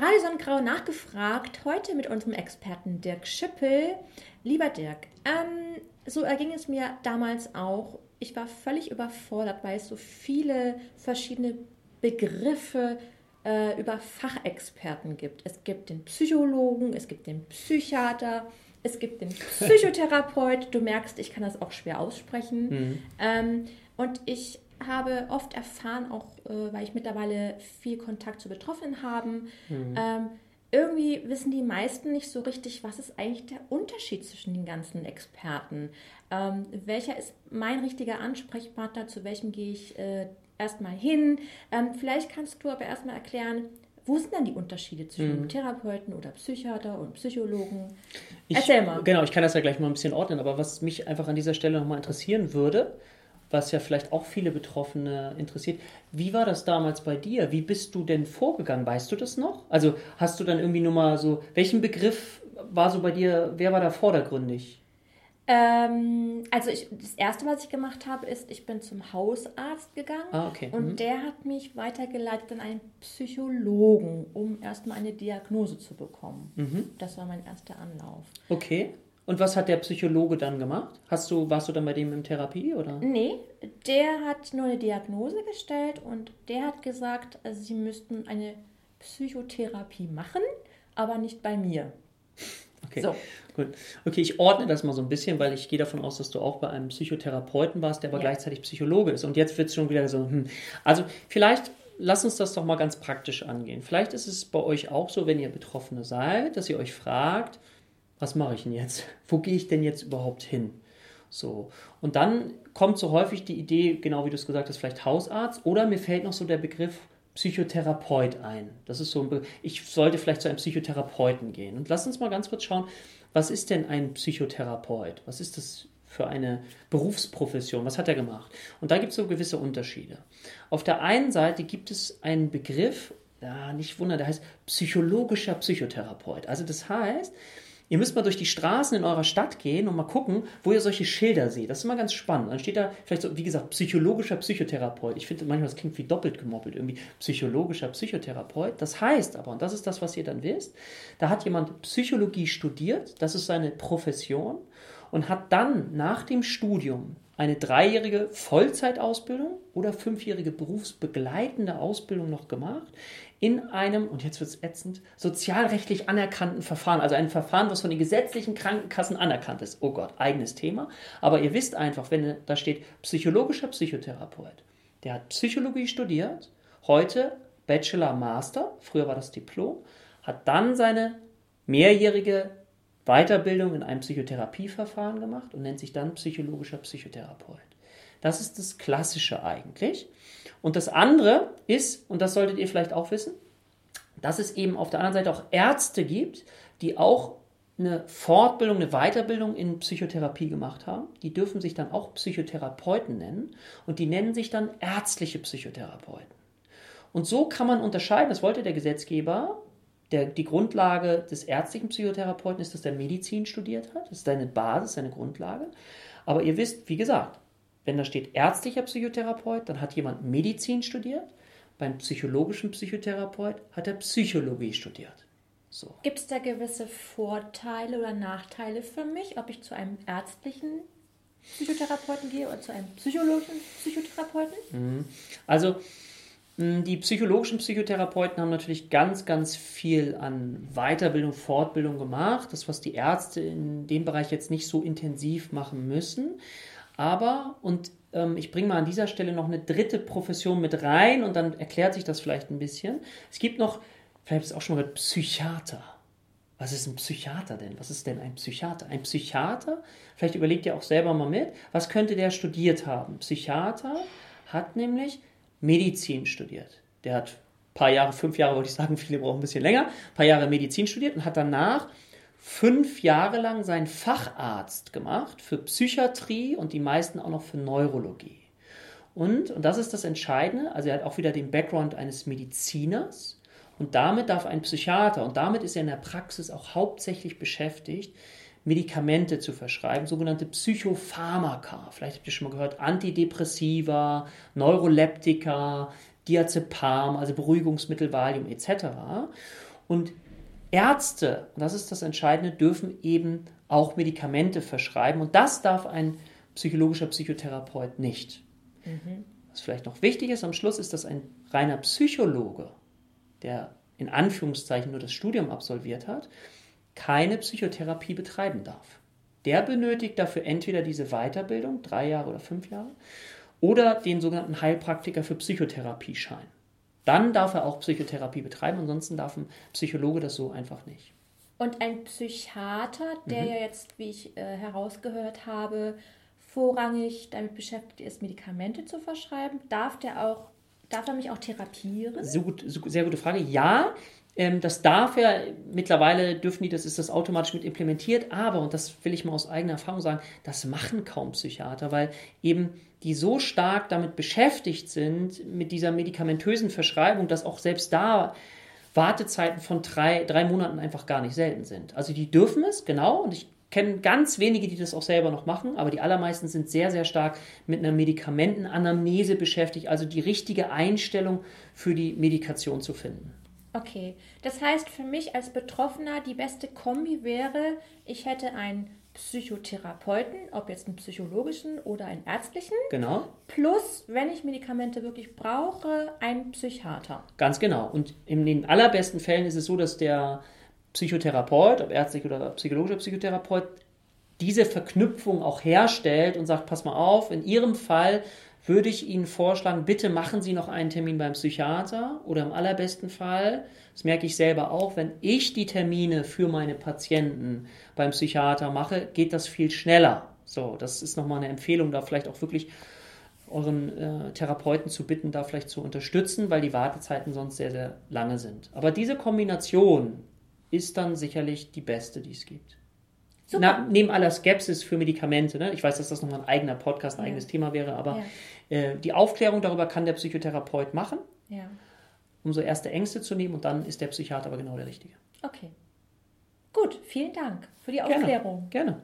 Radio Sonnengrau nachgefragt, heute mit unserem Experten Dirk Schippel. Lieber Dirk, ähm, so erging es mir damals auch. Ich war völlig überfordert, weil es so viele verschiedene Begriffe äh, über Fachexperten gibt. Es gibt den Psychologen, es gibt den Psychiater, es gibt den Psychotherapeut. Du merkst, ich kann das auch schwer aussprechen. Mhm. Ähm, und ich habe oft erfahren, auch äh, weil ich mittlerweile viel Kontakt zu Betroffenen habe, mhm. ähm, irgendwie wissen die meisten nicht so richtig, was ist eigentlich der Unterschied zwischen den ganzen Experten. Ähm, welcher ist mein richtiger Ansprechpartner, zu welchem gehe ich äh, erstmal hin? Ähm, vielleicht kannst du aber erstmal erklären, wo sind denn die Unterschiede zwischen mhm. Therapeuten oder Psychiater und Psychologen? Ich, Erzähl mal. Genau, ich kann das ja gleich mal ein bisschen ordnen, aber was mich einfach an dieser Stelle nochmal interessieren würde, was ja vielleicht auch viele Betroffene interessiert, wie war das damals bei dir? Wie bist du denn vorgegangen? Weißt du das noch? Also hast du dann irgendwie nur mal so, welchen Begriff war so bei dir, wer war da vordergründig? Ähm, also ich, das erste, was ich gemacht habe, ist, ich bin zum Hausarzt gegangen ah, okay. und mhm. der hat mich weitergeleitet an einen Psychologen, um erstmal eine Diagnose zu bekommen. Mhm. Das war mein erster Anlauf. Okay. Und was hat der Psychologe dann gemacht? Hast du, warst du dann bei dem in Therapie oder? Nee, der hat nur eine Diagnose gestellt und der hat gesagt, also sie müssten eine Psychotherapie machen, aber nicht bei mir. Okay, so. gut. Okay, ich ordne das mal so ein bisschen, weil ich gehe davon aus, dass du auch bei einem Psychotherapeuten warst, der aber ja. gleichzeitig Psychologe ist. Und jetzt wird es schon wieder so, hm. Also vielleicht lass uns das doch mal ganz praktisch angehen. Vielleicht ist es bei euch auch so, wenn ihr Betroffene seid, dass ihr euch fragt, was mache ich denn jetzt? Wo gehe ich denn jetzt überhaupt hin? So. Und dann kommt so häufig die Idee, genau wie du es gesagt hast, vielleicht Hausarzt oder mir fällt noch so der Begriff Psychotherapeut ein. Das ist so ein Be ich sollte vielleicht zu einem Psychotherapeuten gehen. Und lass uns mal ganz kurz schauen, was ist denn ein Psychotherapeut? Was ist das für eine Berufsprofession? Was hat er gemacht? Und da gibt es so gewisse Unterschiede. Auf der einen Seite gibt es einen Begriff, ja, nicht wundern, der heißt psychologischer Psychotherapeut. Also das heißt, Ihr müsst mal durch die Straßen in eurer Stadt gehen und mal gucken, wo ihr solche Schilder seht. Das ist immer ganz spannend. Dann steht da vielleicht so, wie gesagt, psychologischer Psychotherapeut. Ich finde manchmal, das klingt wie doppelt gemoppelt irgendwie. Psychologischer Psychotherapeut. Das heißt aber, und das ist das, was ihr dann wisst, da hat jemand Psychologie studiert, das ist seine Profession, und hat dann nach dem Studium eine dreijährige Vollzeitausbildung oder fünfjährige berufsbegleitende Ausbildung noch gemacht, in einem, und jetzt wird es ätzend, sozialrechtlich anerkannten Verfahren, also ein Verfahren, was von den gesetzlichen Krankenkassen anerkannt ist. Oh Gott, eigenes Thema. Aber ihr wisst einfach, wenn da steht psychologischer Psychotherapeut, der hat Psychologie studiert, heute Bachelor, Master, früher war das Diplom, hat dann seine mehrjährige Weiterbildung in einem Psychotherapieverfahren gemacht und nennt sich dann psychologischer Psychotherapeut. Das ist das Klassische eigentlich. Und das andere ist, und das solltet ihr vielleicht auch wissen, dass es eben auf der anderen Seite auch Ärzte gibt, die auch eine Fortbildung, eine Weiterbildung in Psychotherapie gemacht haben. Die dürfen sich dann auch Psychotherapeuten nennen und die nennen sich dann ärztliche Psychotherapeuten. Und so kann man unterscheiden, das wollte der Gesetzgeber, der, die Grundlage des ärztlichen Psychotherapeuten ist, dass der Medizin studiert hat. Das ist seine Basis, seine Grundlage. Aber ihr wisst, wie gesagt, wenn da steht ärztlicher Psychotherapeut, dann hat jemand Medizin studiert. Beim psychologischen Psychotherapeut hat er Psychologie studiert. So. Gibt es da gewisse Vorteile oder Nachteile für mich, ob ich zu einem ärztlichen Psychotherapeuten gehe oder zu einem psychologischen Psychotherapeuten? Mhm. Also die psychologischen Psychotherapeuten haben natürlich ganz, ganz viel an Weiterbildung, Fortbildung gemacht. Das, was die Ärzte in dem Bereich jetzt nicht so intensiv machen müssen. Aber, und ähm, ich bringe mal an dieser Stelle noch eine dritte Profession mit rein und dann erklärt sich das vielleicht ein bisschen. Es gibt noch, vielleicht ihr es auch schon mal gehört, Psychiater. Was ist ein Psychiater denn? Was ist denn ein Psychiater? Ein Psychiater, vielleicht überlegt ihr auch selber mal mit, was könnte der studiert haben? Psychiater hat nämlich Medizin studiert. Der hat ein paar Jahre, fünf Jahre wollte ich sagen, viele brauchen ein bisschen länger, ein paar Jahre Medizin studiert und hat danach fünf Jahre lang seinen Facharzt gemacht für Psychiatrie und die meisten auch noch für Neurologie. Und, und das ist das Entscheidende, also er hat auch wieder den Background eines Mediziners und damit darf ein Psychiater, und damit ist er in der Praxis auch hauptsächlich beschäftigt, Medikamente zu verschreiben, sogenannte Psychopharmaka. Vielleicht habt ihr schon mal gehört, Antidepressiva, Neuroleptika, Diazepam, also Beruhigungsmittel, Valium etc. Und Ärzte, und das ist das Entscheidende, dürfen eben auch Medikamente verschreiben. Und das darf ein psychologischer Psychotherapeut nicht. Mhm. Was vielleicht noch wichtig ist am Schluss, ist, dass ein reiner Psychologe, der in Anführungszeichen nur das Studium absolviert hat, keine Psychotherapie betreiben darf. Der benötigt dafür entweder diese Weiterbildung, drei Jahre oder fünf Jahre, oder den sogenannten Heilpraktiker für Psychotherapie-Schein. Dann darf er auch Psychotherapie betreiben, ansonsten darf ein Psychologe das so einfach nicht. Und ein Psychiater, der mhm. ja jetzt, wie ich äh, herausgehört habe, vorrangig damit beschäftigt ist, Medikamente zu verschreiben, darf der auch, darf er mich auch therapieren? So gut, so, sehr gute Frage. Ja, ähm, das darf er, mittlerweile dürfen die, das ist das automatisch mit implementiert, aber, und das will ich mal aus eigener Erfahrung sagen, das machen kaum Psychiater, weil eben die so stark damit beschäftigt sind, mit dieser medikamentösen Verschreibung, dass auch selbst da Wartezeiten von drei, drei Monaten einfach gar nicht selten sind. Also die dürfen es, genau, und ich kenne ganz wenige, die das auch selber noch machen, aber die allermeisten sind sehr, sehr stark mit einer Medikamentenanamnese beschäftigt, also die richtige Einstellung für die Medikation zu finden. Okay, das heißt für mich als Betroffener die beste Kombi wäre, ich hätte einen Psychotherapeuten, ob jetzt einen psychologischen oder einen ärztlichen. Genau. Plus, wenn ich Medikamente wirklich brauche, einen Psychiater. Ganz genau. Und in den allerbesten Fällen ist es so, dass der Psychotherapeut, ob ärztlich oder psychologischer Psychotherapeut, diese Verknüpfung auch herstellt und sagt, pass mal auf, in Ihrem Fall würde ich Ihnen vorschlagen, bitte machen Sie noch einen Termin beim Psychiater oder im allerbesten Fall, das merke ich selber auch, wenn ich die Termine für meine Patienten beim Psychiater mache, geht das viel schneller. So, das ist nochmal eine Empfehlung, da vielleicht auch wirklich euren äh, Therapeuten zu bitten, da vielleicht zu unterstützen, weil die Wartezeiten sonst sehr, sehr lange sind. Aber diese Kombination ist dann sicherlich die beste, die es gibt. Na, neben aller Skepsis für Medikamente, ne? ich weiß, dass das nochmal ein eigener Podcast, ein ja. eigenes Thema wäre, aber ja. äh, die Aufklärung darüber kann der Psychotherapeut machen, ja. um so erste Ängste zu nehmen und dann ist der Psychiater aber genau der Richtige. Okay. Gut, vielen Dank für die Aufklärung. Gerne. Gerne.